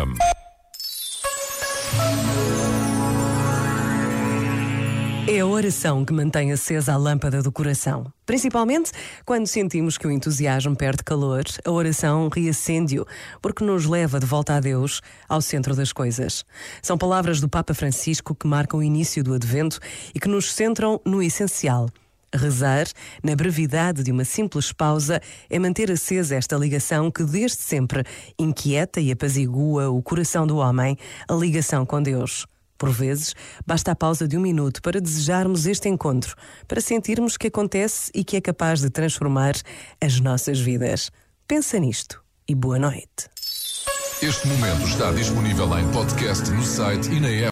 FM. É a oração que mantém acesa a lâmpada do coração. Principalmente quando sentimos que o entusiasmo perde calor, a oração reacende-o, porque nos leva de volta a Deus, ao centro das coisas. São palavras do Papa Francisco que marcam o início do advento e que nos centram no essencial. Rezar, na brevidade de uma simples pausa, é manter acesa esta ligação que desde sempre inquieta e apazigua o coração do homem, a ligação com Deus. Por vezes, basta a pausa de um minuto para desejarmos este encontro, para sentirmos que acontece e que é capaz de transformar as nossas vidas. Pensa nisto e boa noite. Este momento está disponível em podcast no site e na app.